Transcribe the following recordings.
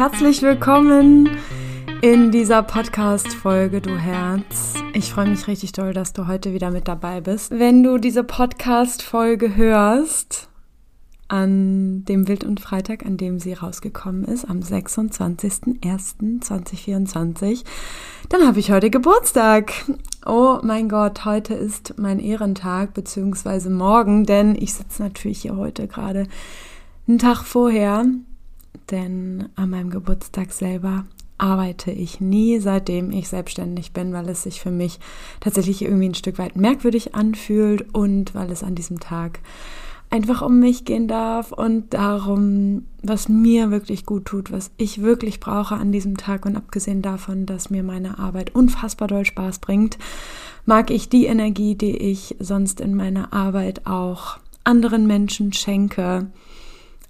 Herzlich willkommen in dieser Podcast-Folge, du Herz. Ich freue mich richtig doll, dass du heute wieder mit dabei bist. Wenn du diese Podcast-Folge hörst, an dem Wild und Freitag, an dem sie rausgekommen ist, am 26.01.2024, dann habe ich heute Geburtstag. Oh mein Gott, heute ist mein Ehrentag, beziehungsweise morgen, denn ich sitze natürlich hier heute gerade einen Tag vorher, denn an meinem Geburtstag selber arbeite ich nie, seitdem ich selbstständig bin, weil es sich für mich tatsächlich irgendwie ein Stück weit merkwürdig anfühlt und weil es an diesem Tag einfach um mich gehen darf und darum, was mir wirklich gut tut, was ich wirklich brauche an diesem Tag. Und abgesehen davon, dass mir meine Arbeit unfassbar doll Spaß bringt, mag ich die Energie, die ich sonst in meiner Arbeit auch anderen Menschen schenke,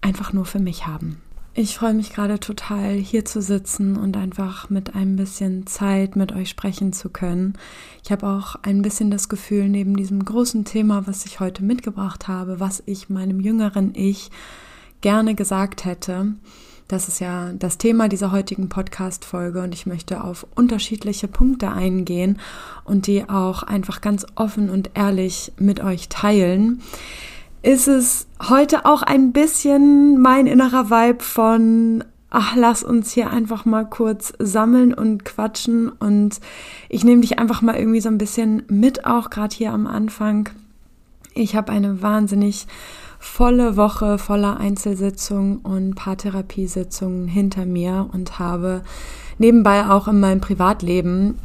einfach nur für mich haben. Ich freue mich gerade total, hier zu sitzen und einfach mit ein bisschen Zeit mit euch sprechen zu können. Ich habe auch ein bisschen das Gefühl, neben diesem großen Thema, was ich heute mitgebracht habe, was ich meinem jüngeren Ich gerne gesagt hätte, das ist ja das Thema dieser heutigen Podcast-Folge und ich möchte auf unterschiedliche Punkte eingehen und die auch einfach ganz offen und ehrlich mit euch teilen ist es heute auch ein bisschen mein innerer Vibe von, ach, lass uns hier einfach mal kurz sammeln und quatschen und ich nehme dich einfach mal irgendwie so ein bisschen mit, auch gerade hier am Anfang. Ich habe eine wahnsinnig volle Woche voller Einzelsitzungen und Paartherapiesitzungen hinter mir und habe nebenbei auch in meinem Privatleben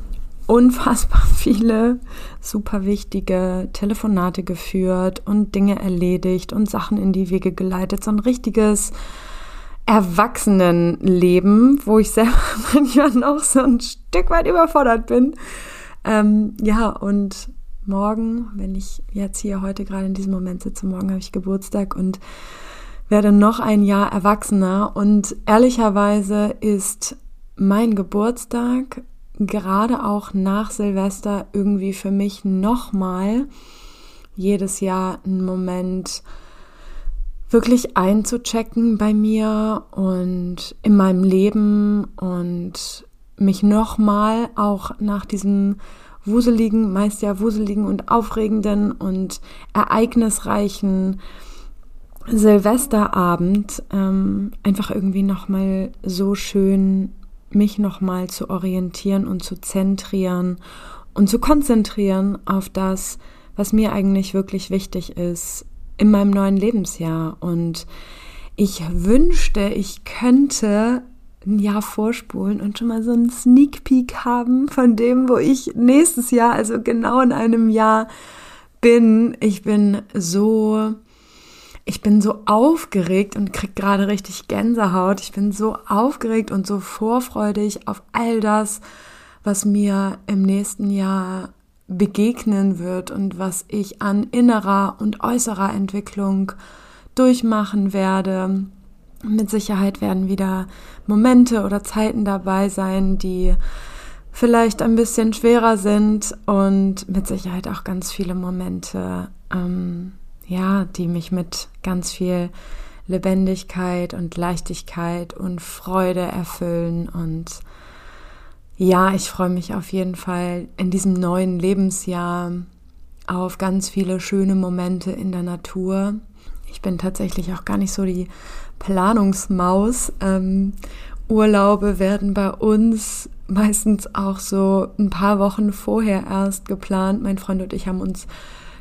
unfassbar viele super wichtige Telefonate geführt und Dinge erledigt und Sachen in die Wege geleitet. So ein richtiges Erwachsenenleben, wo ich selber manchmal noch so ein Stück weit überfordert bin. Ähm, ja, und morgen, wenn ich jetzt hier heute gerade in diesem Moment sitze, morgen habe ich Geburtstag und werde noch ein Jahr erwachsener. Und ehrlicherweise ist mein Geburtstag gerade auch nach Silvester irgendwie für mich nochmal jedes Jahr ein Moment wirklich einzuchecken bei mir und in meinem Leben und mich nochmal auch nach diesem wuseligen, meist ja wuseligen und aufregenden und ereignisreichen Silvesterabend ähm, einfach irgendwie nochmal so schön mich nochmal zu orientieren und zu zentrieren und zu konzentrieren auf das, was mir eigentlich wirklich wichtig ist in meinem neuen Lebensjahr. Und ich wünschte, ich könnte ein Jahr vorspulen und schon mal so einen Sneak Peek haben von dem, wo ich nächstes Jahr, also genau in einem Jahr bin. Ich bin so ich bin so aufgeregt und krieg gerade richtig Gänsehaut. Ich bin so aufgeregt und so vorfreudig auf all das, was mir im nächsten Jahr begegnen wird und was ich an innerer und äußerer Entwicklung durchmachen werde. Mit Sicherheit werden wieder Momente oder Zeiten dabei sein, die vielleicht ein bisschen schwerer sind und mit Sicherheit auch ganz viele Momente, ähm, ja, die mich mit ganz viel Lebendigkeit und Leichtigkeit und Freude erfüllen. Und ja, ich freue mich auf jeden Fall in diesem neuen Lebensjahr auf ganz viele schöne Momente in der Natur. Ich bin tatsächlich auch gar nicht so die Planungsmaus. Ähm, Urlaube werden bei uns meistens auch so ein paar Wochen vorher erst geplant. Mein Freund und ich haben uns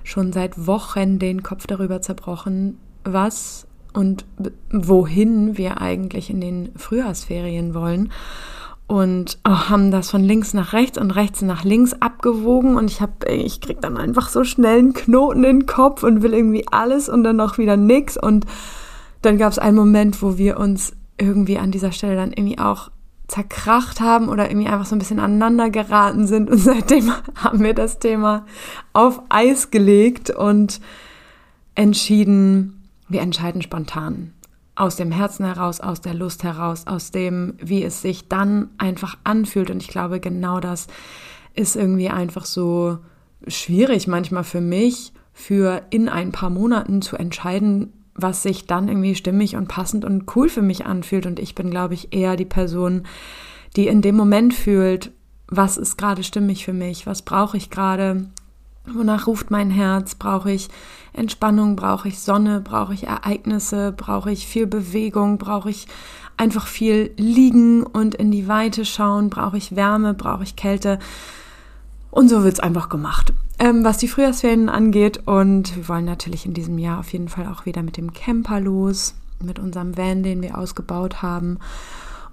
schon seit Wochen den Kopf darüber zerbrochen, was und wohin wir eigentlich in den Frühjahrsferien wollen. Und oh, haben das von links nach rechts und rechts nach links abgewogen. Und ich habe ich krieg dann einfach so schnell einen Knoten in den Kopf und will irgendwie alles und dann noch wieder nix. Und dann gab es einen Moment, wo wir uns irgendwie an dieser Stelle dann irgendwie auch zerkracht haben oder irgendwie einfach so ein bisschen aneinander geraten sind. Und seitdem haben wir das Thema auf Eis gelegt und entschieden, wir entscheiden spontan. Aus dem Herzen heraus, aus der Lust heraus, aus dem, wie es sich dann einfach anfühlt. Und ich glaube, genau das ist irgendwie einfach so schwierig manchmal für mich, für in ein paar Monaten zu entscheiden, was sich dann irgendwie stimmig und passend und cool für mich anfühlt. Und ich bin, glaube ich, eher die Person, die in dem Moment fühlt, was ist gerade stimmig für mich, was brauche ich gerade, wonach ruft mein Herz, brauche ich Entspannung, brauche ich Sonne, brauche ich Ereignisse, brauche ich viel Bewegung, brauche ich einfach viel liegen und in die Weite schauen, brauche ich Wärme, brauche ich Kälte. Und so wird es einfach gemacht. Ähm, was die Frühjahrsferien angeht. Und wir wollen natürlich in diesem Jahr auf jeden Fall auch wieder mit dem Camper los, mit unserem Van, den wir ausgebaut haben.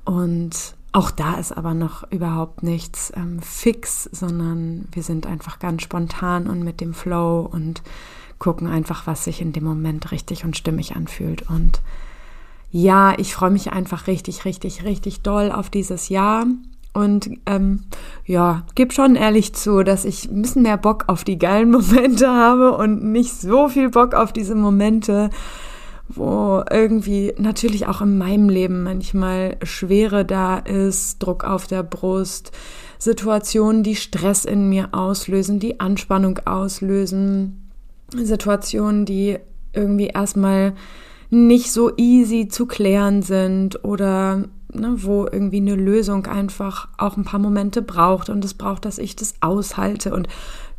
Und auch da ist aber noch überhaupt nichts ähm, fix, sondern wir sind einfach ganz spontan und mit dem Flow und gucken einfach, was sich in dem Moment richtig und stimmig anfühlt. Und ja, ich freue mich einfach richtig, richtig, richtig doll auf dieses Jahr. Und ähm, ja, gebe schon ehrlich zu, dass ich ein bisschen mehr Bock auf die geilen Momente habe und nicht so viel Bock auf diese Momente, wo irgendwie natürlich auch in meinem Leben manchmal Schwere da ist, Druck auf der Brust, Situationen, die Stress in mir auslösen, die Anspannung auslösen, Situationen, die irgendwie erstmal nicht so easy zu klären sind oder ne, wo irgendwie eine Lösung einfach auch ein paar Momente braucht und es braucht, dass ich das aushalte und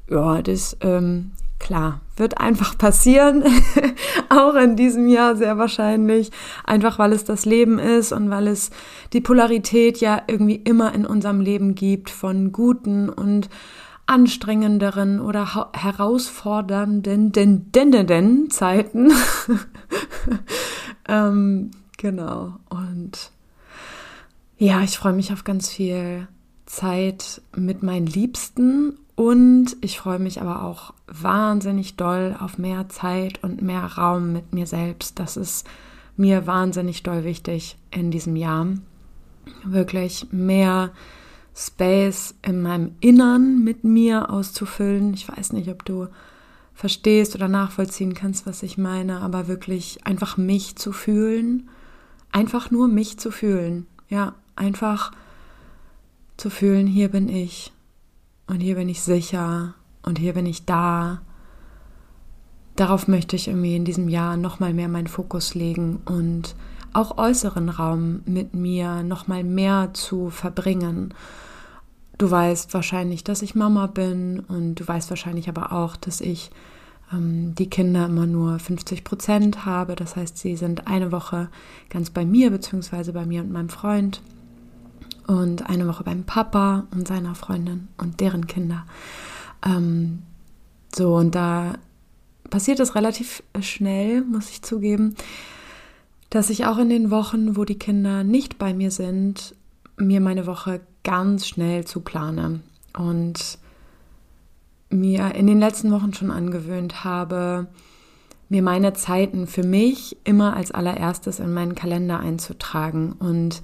ja, das ähm, klar wird einfach passieren, auch in diesem Jahr sehr wahrscheinlich, einfach weil es das Leben ist und weil es die Polarität ja irgendwie immer in unserem Leben gibt von guten und anstrengenderen oder herausfordernden den, den, den, den Zeiten. ähm, genau. Und ja, ich freue mich auf ganz viel Zeit mit meinen Liebsten und ich freue mich aber auch wahnsinnig doll auf mehr Zeit und mehr Raum mit mir selbst. Das ist mir wahnsinnig doll wichtig in diesem Jahr. Wirklich mehr Space in meinem Innern mit mir auszufüllen. Ich weiß nicht, ob du verstehst oder nachvollziehen kannst, was ich meine, aber wirklich einfach mich zu fühlen. Einfach nur mich zu fühlen. Ja, einfach zu fühlen, hier bin ich und hier bin ich sicher und hier bin ich da. Darauf möchte ich irgendwie in diesem Jahr nochmal mehr meinen Fokus legen und auch äußeren Raum mit mir nochmal mehr zu verbringen. Du weißt wahrscheinlich, dass ich Mama bin und du weißt wahrscheinlich aber auch, dass ich ähm, die Kinder immer nur 50 Prozent habe. Das heißt, sie sind eine Woche ganz bei mir, beziehungsweise bei mir und meinem Freund und eine Woche beim Papa und seiner Freundin und deren Kinder. Ähm, so, und da passiert es relativ schnell, muss ich zugeben, dass ich auch in den Wochen, wo die Kinder nicht bei mir sind, mir meine Woche ganz schnell zuplane und mir in den letzten Wochen schon angewöhnt habe, mir meine Zeiten für mich immer als allererstes in meinen Kalender einzutragen und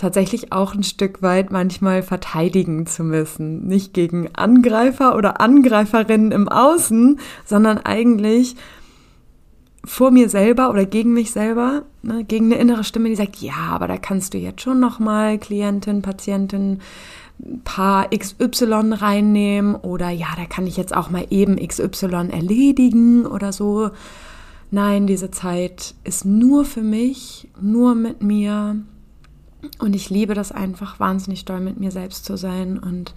tatsächlich auch ein Stück weit manchmal verteidigen zu müssen. Nicht gegen Angreifer oder Angreiferinnen im Außen, sondern eigentlich vor mir selber oder gegen mich selber, ne, gegen eine innere Stimme, die sagt, ja, aber da kannst du jetzt schon nochmal Klientin, Patientin, Paar XY reinnehmen oder ja, da kann ich jetzt auch mal eben XY erledigen oder so. Nein, diese Zeit ist nur für mich, nur mit mir, und ich liebe das einfach wahnsinnig doll, mit mir selbst zu sein und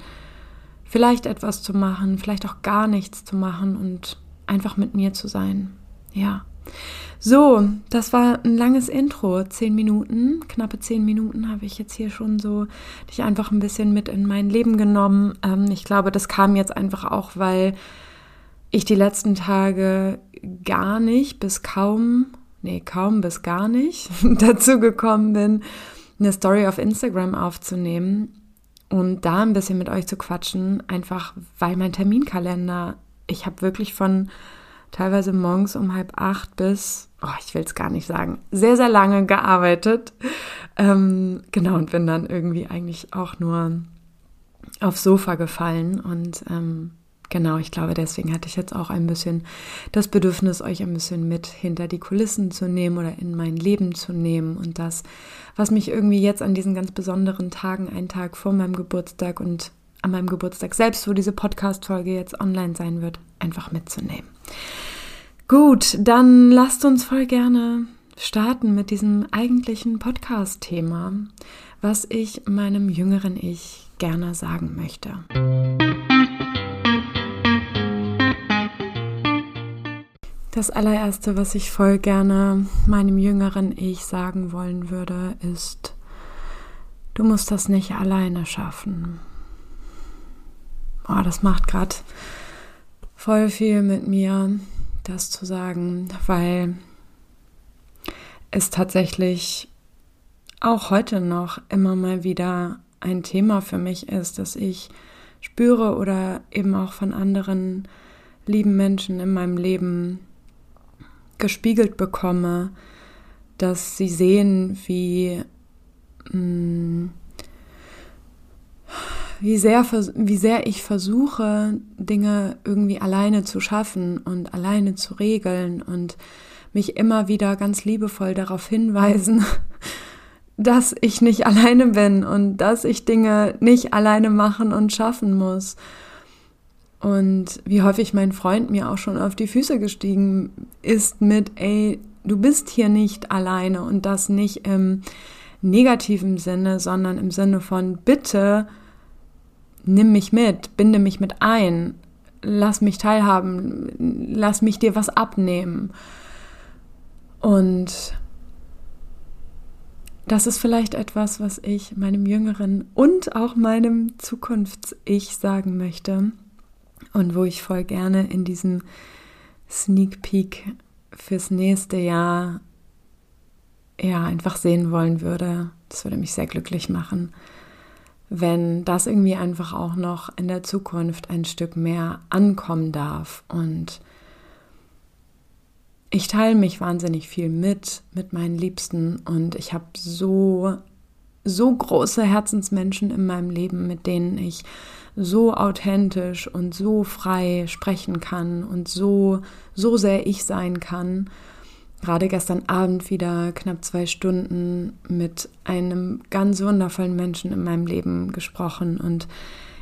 vielleicht etwas zu machen, vielleicht auch gar nichts zu machen und einfach mit mir zu sein. Ja. So, das war ein langes Intro, zehn Minuten, knappe zehn Minuten habe ich jetzt hier schon so dich einfach ein bisschen mit in mein Leben genommen. Ähm, ich glaube, das kam jetzt einfach auch, weil ich die letzten Tage gar nicht bis kaum, nee, kaum bis gar nicht dazu gekommen bin, eine Story auf Instagram aufzunehmen und da ein bisschen mit euch zu quatschen, einfach weil mein Terminkalender, ich habe wirklich von teilweise morgens um halb acht bis, oh, ich will es gar nicht sagen, sehr, sehr lange gearbeitet. Ähm, genau, und bin dann irgendwie eigentlich auch nur aufs Sofa gefallen und ähm, Genau, ich glaube, deswegen hatte ich jetzt auch ein bisschen das Bedürfnis, euch ein bisschen mit hinter die Kulissen zu nehmen oder in mein Leben zu nehmen und das, was mich irgendwie jetzt an diesen ganz besonderen Tagen, einen Tag vor meinem Geburtstag und an meinem Geburtstag selbst, wo diese Podcast-Folge jetzt online sein wird, einfach mitzunehmen. Gut, dann lasst uns voll gerne starten mit diesem eigentlichen Podcast-Thema, was ich meinem jüngeren Ich gerne sagen möchte. Das allererste, was ich voll gerne meinem jüngeren Ich sagen wollen würde, ist, du musst das nicht alleine schaffen. Oh, das macht gerade voll viel mit mir, das zu sagen, weil es tatsächlich auch heute noch immer mal wieder ein Thema für mich ist, dass ich spüre oder eben auch von anderen lieben Menschen in meinem Leben gespiegelt bekomme, dass sie sehen, wie, mm, wie, sehr, wie sehr ich versuche, Dinge irgendwie alleine zu schaffen und alleine zu regeln und mich immer wieder ganz liebevoll darauf hinweisen, dass ich nicht alleine bin und dass ich Dinge nicht alleine machen und schaffen muss. Und wie häufig mein Freund mir auch schon auf die Füße gestiegen ist mit, ey, du bist hier nicht alleine und das nicht im negativen Sinne, sondern im Sinne von, bitte nimm mich mit, binde mich mit ein, lass mich teilhaben, lass mich dir was abnehmen. Und das ist vielleicht etwas, was ich meinem jüngeren und auch meinem Zukunfts-Ich sagen möchte und wo ich voll gerne in diesem Sneak Peek fürs nächste Jahr ja einfach sehen wollen würde. Das würde mich sehr glücklich machen, wenn das irgendwie einfach auch noch in der Zukunft ein Stück mehr ankommen darf und ich teile mich wahnsinnig viel mit, mit meinen Liebsten und ich habe so, so große Herzensmenschen in meinem Leben, mit denen ich so authentisch und so frei sprechen kann und so, so sehr ich sein kann. Gerade gestern Abend wieder knapp zwei Stunden mit einem ganz wundervollen Menschen in meinem Leben gesprochen und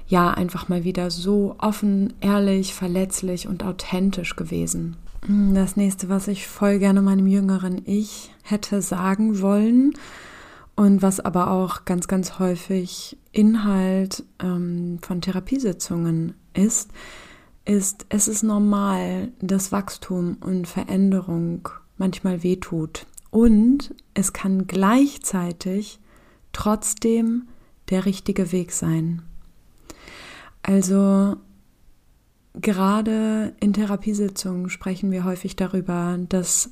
ja, einfach mal wieder so offen, ehrlich, verletzlich und authentisch gewesen. Das nächste, was ich voll gerne meinem jüngeren Ich hätte sagen wollen, und was aber auch ganz, ganz häufig Inhalt ähm, von Therapiesitzungen ist, ist, es ist normal, dass Wachstum und Veränderung manchmal wehtut. Und es kann gleichzeitig trotzdem der richtige Weg sein. Also gerade in Therapiesitzungen sprechen wir häufig darüber, dass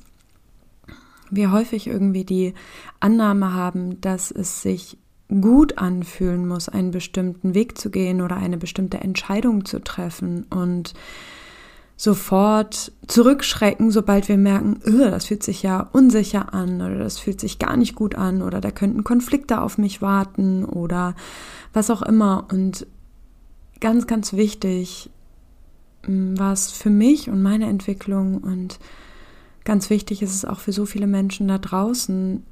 wir häufig irgendwie die Annahme haben, dass es sich gut anfühlen muss, einen bestimmten Weg zu gehen oder eine bestimmte Entscheidung zu treffen und sofort zurückschrecken, sobald wir merken, das fühlt sich ja unsicher an oder das fühlt sich gar nicht gut an oder da könnten Konflikte auf mich warten oder was auch immer. Und ganz, ganz wichtig war es für mich und meine Entwicklung und ganz wichtig ist es auch für so viele Menschen da draußen,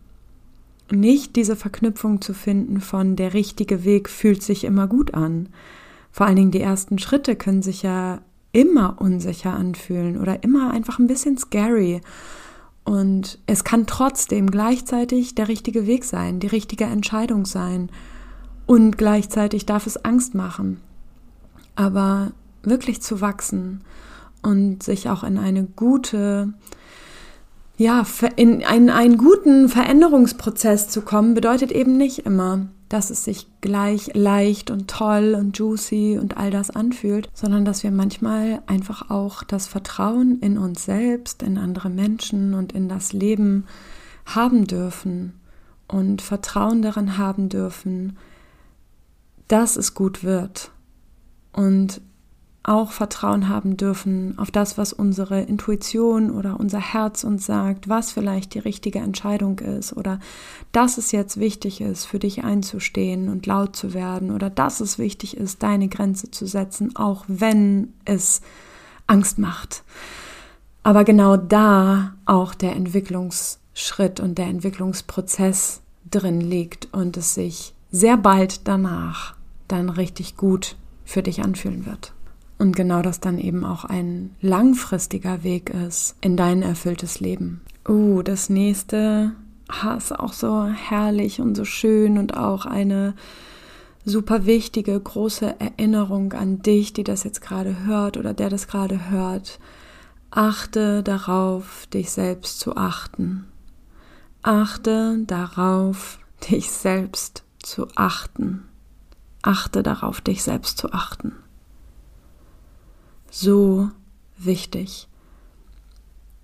nicht diese Verknüpfung zu finden von der richtige Weg fühlt sich immer gut an. Vor allen Dingen die ersten Schritte können sich ja immer unsicher anfühlen oder immer einfach ein bisschen scary. Und es kann trotzdem gleichzeitig der richtige Weg sein, die richtige Entscheidung sein. Und gleichzeitig darf es Angst machen. Aber wirklich zu wachsen und sich auch in eine gute ja, in einen, einen guten Veränderungsprozess zu kommen, bedeutet eben nicht immer, dass es sich gleich leicht und toll und juicy und all das anfühlt, sondern dass wir manchmal einfach auch das Vertrauen in uns selbst, in andere Menschen und in das Leben haben dürfen und Vertrauen daran haben dürfen, dass es gut wird und auch Vertrauen haben dürfen auf das, was unsere Intuition oder unser Herz uns sagt, was vielleicht die richtige Entscheidung ist oder dass es jetzt wichtig ist, für dich einzustehen und laut zu werden oder dass es wichtig ist, deine Grenze zu setzen, auch wenn es Angst macht. Aber genau da auch der Entwicklungsschritt und der Entwicklungsprozess drin liegt und es sich sehr bald danach dann richtig gut für dich anfühlen wird. Und genau das dann eben auch ein langfristiger Weg ist in dein erfülltes Leben. Uh, das nächste ah, ist auch so herrlich und so schön und auch eine super wichtige, große Erinnerung an dich, die das jetzt gerade hört oder der das gerade hört. Achte darauf, dich selbst zu achten. Achte darauf, dich selbst zu achten. Achte darauf, dich selbst zu achten. So wichtig.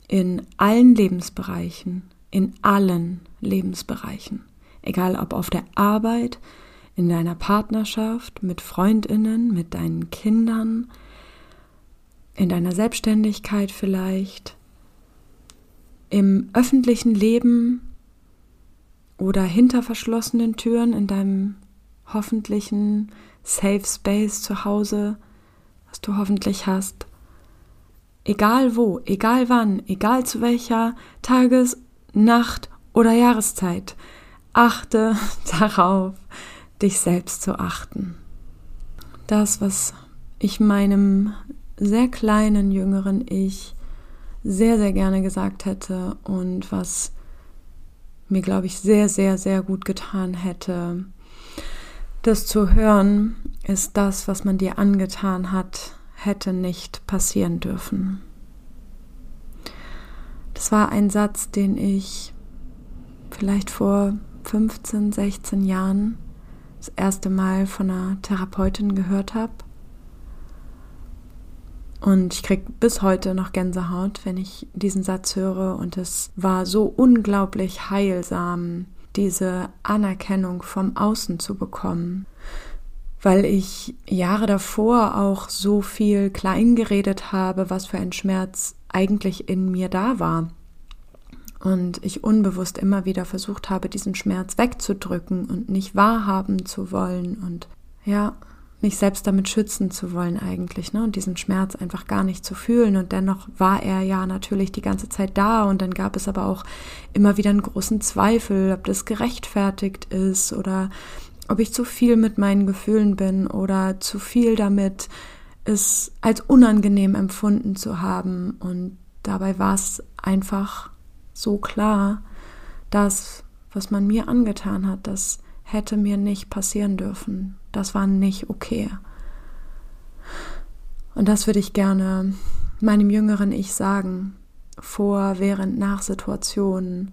In allen Lebensbereichen, in allen Lebensbereichen. Egal ob auf der Arbeit, in deiner Partnerschaft, mit Freundinnen, mit deinen Kindern, in deiner Selbstständigkeit vielleicht, im öffentlichen Leben oder hinter verschlossenen Türen in deinem hoffentlichen Safe Space zu Hause, was du hoffentlich hast. Egal wo, egal wann, egal zu welcher Tages-, Nacht- oder Jahreszeit, achte darauf, dich selbst zu achten. Das, was ich meinem sehr kleinen jüngeren Ich sehr, sehr gerne gesagt hätte und was mir, glaube ich, sehr, sehr, sehr gut getan hätte. Das zu hören ist das, was man dir angetan hat, hätte nicht passieren dürfen. Das war ein Satz, den ich vielleicht vor 15, 16 Jahren das erste Mal von einer Therapeutin gehört habe. Und ich kriege bis heute noch Gänsehaut, wenn ich diesen Satz höre. Und es war so unglaublich heilsam, diese Anerkennung vom Außen zu bekommen. Weil ich Jahre davor auch so viel kleingeredet habe, was für ein Schmerz eigentlich in mir da war und ich unbewusst immer wieder versucht habe, diesen Schmerz wegzudrücken und nicht wahrhaben zu wollen und ja, mich selbst damit schützen zu wollen eigentlich, ne? Und diesen Schmerz einfach gar nicht zu fühlen. Und dennoch war er ja natürlich die ganze Zeit da. Und dann gab es aber auch immer wieder einen großen Zweifel, ob das gerechtfertigt ist oder ob ich zu viel mit meinen Gefühlen bin oder zu viel damit, es als unangenehm empfunden zu haben. Und dabei war es einfach so klar, das, was man mir angetan hat, das hätte mir nicht passieren dürfen. Das war nicht okay. Und das würde ich gerne meinem jüngeren Ich sagen, vor, während, nach Situationen,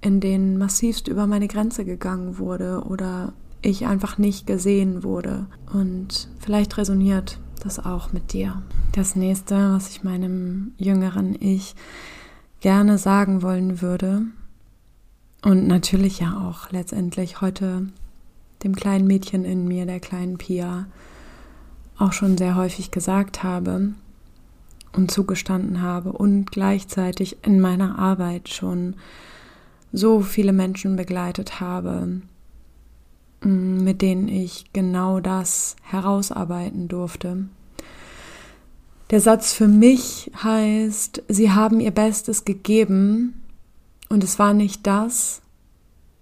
in denen massivst über meine Grenze gegangen wurde oder ich einfach nicht gesehen wurde. Und vielleicht resoniert das auch mit dir. Das nächste, was ich meinem jüngeren Ich gerne sagen wollen würde und natürlich ja auch letztendlich heute dem kleinen Mädchen in mir, der kleinen Pia, auch schon sehr häufig gesagt habe und zugestanden habe und gleichzeitig in meiner Arbeit schon so viele Menschen begleitet habe, mm, mit denen ich genau das herausarbeiten durfte. Der Satz für mich heißt, sie haben ihr Bestes gegeben und es war nicht das,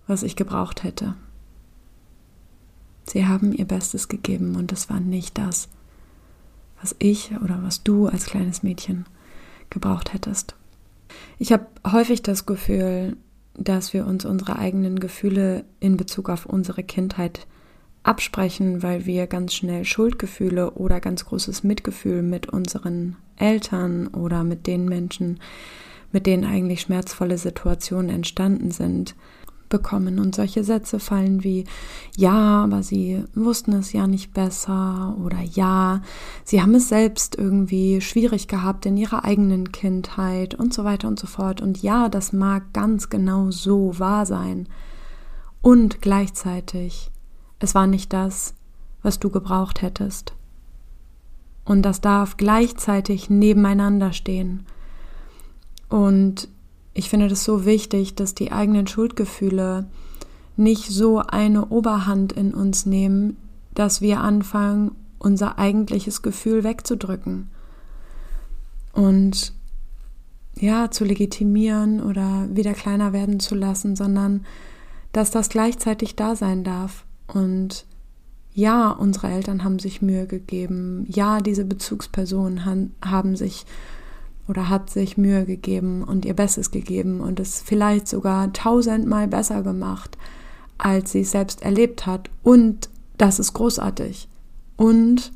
was ich gebraucht hätte. Sie haben ihr Bestes gegeben und es war nicht das, was ich oder was du als kleines Mädchen gebraucht hättest. Ich habe häufig das Gefühl, dass wir uns unsere eigenen Gefühle in Bezug auf unsere Kindheit absprechen, weil wir ganz schnell Schuldgefühle oder ganz großes Mitgefühl mit unseren Eltern oder mit den Menschen, mit denen eigentlich schmerzvolle Situationen entstanden sind, bekommen. Und solche Sätze fallen wie ja, aber sie wussten es ja nicht besser oder ja, sie haben es selbst irgendwie schwierig gehabt in ihrer eigenen Kindheit und so weiter und so fort. Und ja, das mag ganz genau so wahr sein. Und gleichzeitig es war nicht das, was du gebraucht hättest. Und das darf gleichzeitig nebeneinander stehen. Und ich finde das so wichtig, dass die eigenen Schuldgefühle nicht so eine Oberhand in uns nehmen, dass wir anfangen, unser eigentliches Gefühl wegzudrücken und ja, zu legitimieren oder wieder kleiner werden zu lassen, sondern dass das gleichzeitig da sein darf und ja, unsere Eltern haben sich Mühe gegeben. Ja, diese Bezugsperson han, haben sich oder hat sich Mühe gegeben und ihr Bestes gegeben und es vielleicht sogar tausendmal besser gemacht, als sie es selbst erlebt hat. Und das ist großartig. Und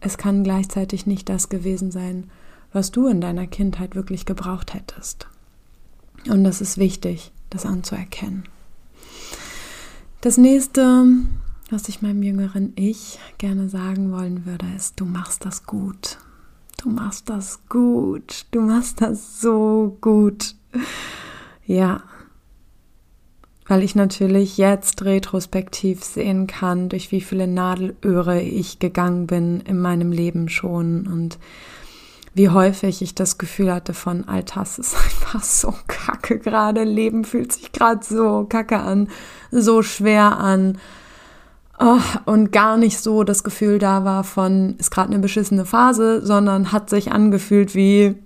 es kann gleichzeitig nicht das gewesen sein, was du in deiner Kindheit wirklich gebraucht hättest. Und das ist wichtig, das anzuerkennen. Das nächste, was ich meinem jüngeren Ich gerne sagen wollen würde, ist, du machst das gut. Du machst das gut. Du machst das so gut. Ja. Weil ich natürlich jetzt retrospektiv sehen kann, durch wie viele Nadelöhre ich gegangen bin in meinem Leben schon und wie häufig ich das Gefühl hatte von, Alter, es ist einfach so kacke gerade, Leben fühlt sich gerade so kacke an, so schwer an. Oh, und gar nicht so das Gefühl da war von, ist gerade eine beschissene Phase, sondern hat sich angefühlt wie,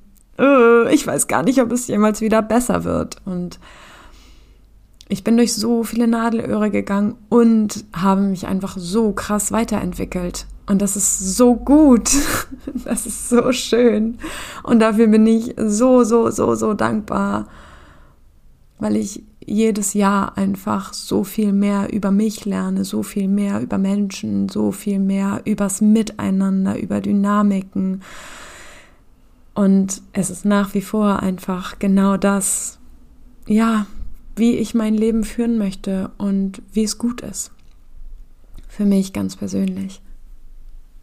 äh, ich weiß gar nicht, ob es jemals wieder besser wird. Und ich bin durch so viele Nadelöhre gegangen und habe mich einfach so krass weiterentwickelt. Und das ist so gut. Das ist so schön. Und dafür bin ich so, so, so, so dankbar, weil ich jedes Jahr einfach so viel mehr über mich lerne, so viel mehr über Menschen, so viel mehr übers Miteinander, über Dynamiken. Und es ist nach wie vor einfach genau das, ja, wie ich mein Leben führen möchte und wie es gut ist. Für mich ganz persönlich.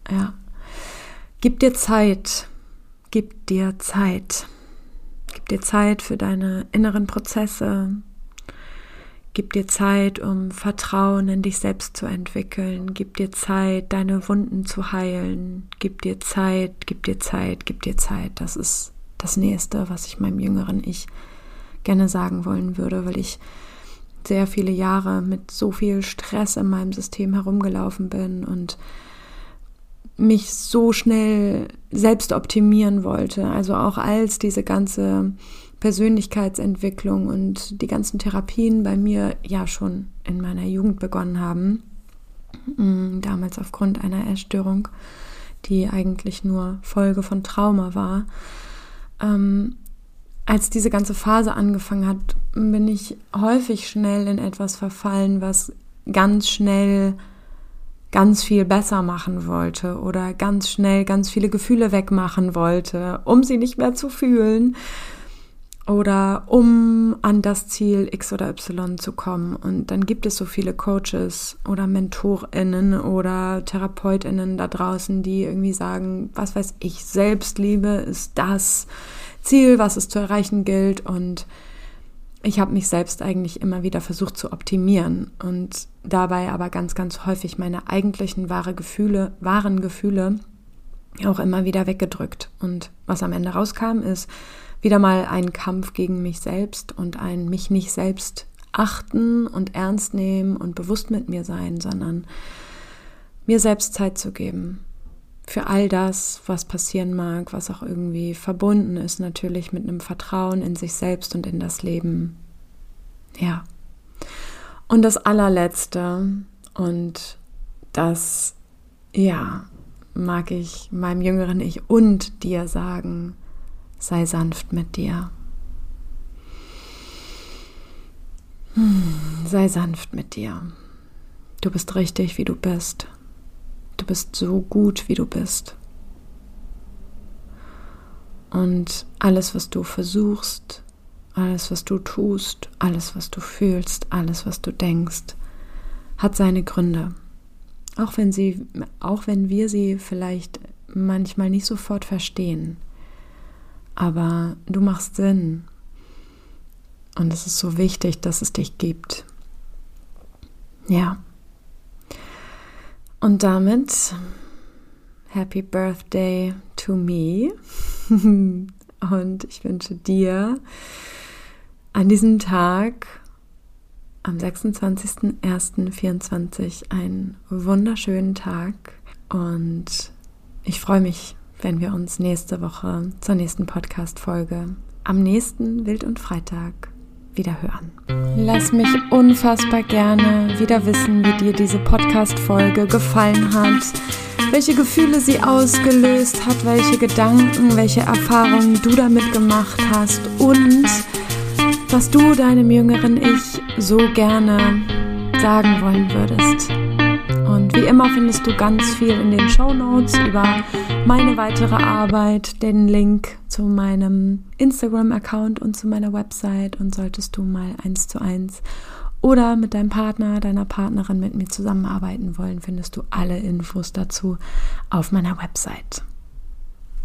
Ja. Gib dir Zeit. Gib dir Zeit. Gib dir Zeit für deine inneren Prozesse. Gib dir Zeit, um Vertrauen in dich selbst zu entwickeln. Gib dir Zeit, deine Wunden zu heilen. Gib dir Zeit, gib dir Zeit, gib dir Zeit. Das ist das Nächste, was ich meinem jüngeren Ich gerne sagen wollen würde, weil ich sehr viele Jahre mit so viel Stress in meinem System herumgelaufen bin und mich so schnell selbst optimieren wollte. Also auch als diese ganze Persönlichkeitsentwicklung und die ganzen Therapien bei mir ja schon in meiner Jugend begonnen haben, mm, damals aufgrund einer Essstörung, die eigentlich nur Folge von Trauma war, ähm, als diese ganze Phase angefangen hat, bin ich häufig schnell in etwas verfallen, was ganz schnell ganz viel besser machen wollte oder ganz schnell ganz viele Gefühle wegmachen wollte, um sie nicht mehr zu fühlen oder um an das Ziel X oder Y zu kommen. Und dann gibt es so viele Coaches oder Mentorinnen oder Therapeutinnen da draußen, die irgendwie sagen, was weiß ich, Selbstliebe ist das Ziel, was es zu erreichen gilt. Und ich habe mich selbst eigentlich immer wieder versucht zu optimieren und dabei aber ganz, ganz häufig meine eigentlichen wahre Gefühle, wahren Gefühle auch immer wieder weggedrückt. Und was am Ende rauskam, ist wieder mal ein Kampf gegen mich selbst und ein mich nicht selbst achten und ernst nehmen und bewusst mit mir sein, sondern mir selbst Zeit zu geben, für all das, was passieren mag, was auch irgendwie verbunden ist, natürlich mit einem Vertrauen in sich selbst und in das Leben. Ja. Und das allerletzte, und das, ja, mag ich meinem jüngeren Ich und dir sagen, sei sanft mit dir. Hm, sei sanft mit dir. Du bist richtig, wie du bist. Du bist so gut, wie du bist. Und alles, was du versuchst, alles, was du tust, alles, was du fühlst, alles, was du denkst, hat seine Gründe. Auch wenn sie, auch wenn wir sie vielleicht manchmal nicht sofort verstehen. Aber du machst Sinn. Und es ist so wichtig, dass es dich gibt. Ja. Und damit Happy Birthday to me. Und ich wünsche dir an diesem Tag, am 26.01.24, einen wunderschönen Tag. Und ich freue mich, wenn wir uns nächste Woche zur nächsten Podcast-Folge am nächsten Wild und Freitag wieder hören. Lass mich unfassbar gerne wieder wissen, wie dir diese Podcast-Folge gefallen hat, welche Gefühle sie ausgelöst hat, welche Gedanken, welche Erfahrungen du damit gemacht hast und was du deinem jüngeren Ich so gerne sagen wollen würdest. Und wie immer findest du ganz viel in den Show Notes über meine weitere Arbeit, den Link zu meinem Instagram-Account und zu meiner Website. Und solltest du mal eins zu eins oder mit deinem Partner, deiner Partnerin mit mir zusammenarbeiten wollen, findest du alle Infos dazu auf meiner Website.